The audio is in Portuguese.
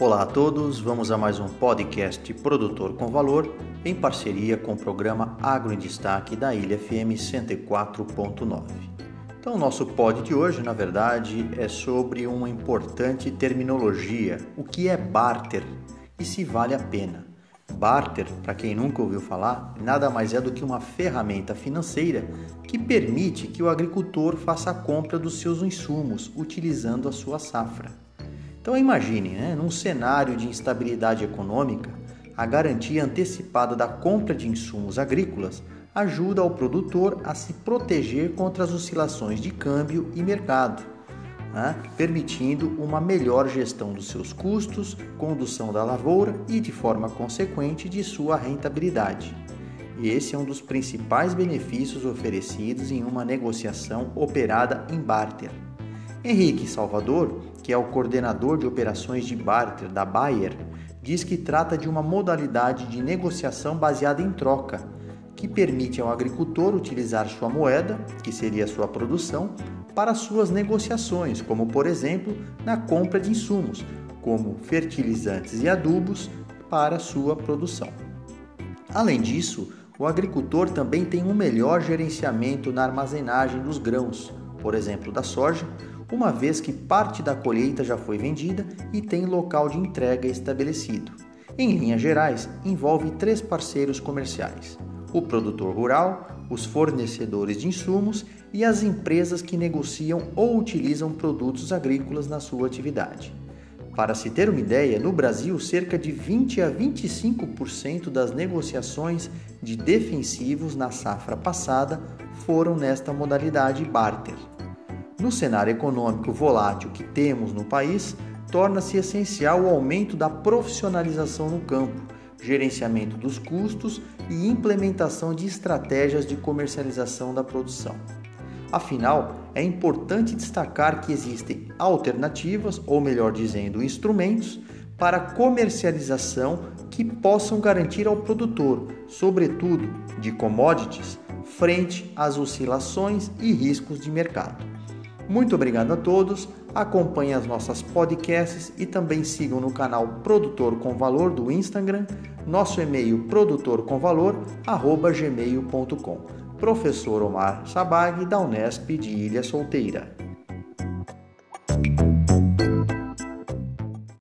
Olá a todos, vamos a mais um podcast Produtor com Valor em parceria com o programa Agro em Destaque da Ilha FM 104.9. Então, nosso pod de hoje, na verdade, é sobre uma importante terminologia: o que é barter e se vale a pena. Barter, para quem nunca ouviu falar, nada mais é do que uma ferramenta financeira que permite que o agricultor faça a compra dos seus insumos utilizando a sua safra. Então imagine, né, num cenário de instabilidade econômica, a garantia antecipada da compra de insumos agrícolas ajuda ao produtor a se proteger contra as oscilações de câmbio e mercado, né, permitindo uma melhor gestão dos seus custos, condução da lavoura e, de forma consequente, de sua rentabilidade. Esse é um dos principais benefícios oferecidos em uma negociação operada em barter. Henrique Salvador, que é o coordenador de operações de barter da Bayer, diz que trata de uma modalidade de negociação baseada em troca, que permite ao agricultor utilizar sua moeda, que seria sua produção, para suas negociações, como por exemplo na compra de insumos, como fertilizantes e adubos, para sua produção. Além disso, o agricultor também tem um melhor gerenciamento na armazenagem dos grãos, por exemplo, da soja, uma vez que parte da colheita já foi vendida e tem local de entrega estabelecido. Em linhas gerais, envolve três parceiros comerciais: o produtor rural, os fornecedores de insumos e as empresas que negociam ou utilizam produtos agrícolas na sua atividade. Para se ter uma ideia, no Brasil, cerca de 20 a 25% das negociações de defensivos na safra passada foram nesta modalidade barter. No cenário econômico volátil que temos no país, torna-se essencial o aumento da profissionalização no campo, gerenciamento dos custos e implementação de estratégias de comercialização da produção. Afinal, é importante destacar que existem alternativas, ou melhor dizendo, instrumentos, para comercialização que possam garantir ao produtor, sobretudo de commodities, frente às oscilações e riscos de mercado. Muito obrigado a todos. Acompanhem as nossas podcasts e também sigam no canal Produtor com Valor do Instagram, nosso e-mail produtorcomvalor@gmail.com. Professor Omar Sabag da Unesp de Ilha Solteira.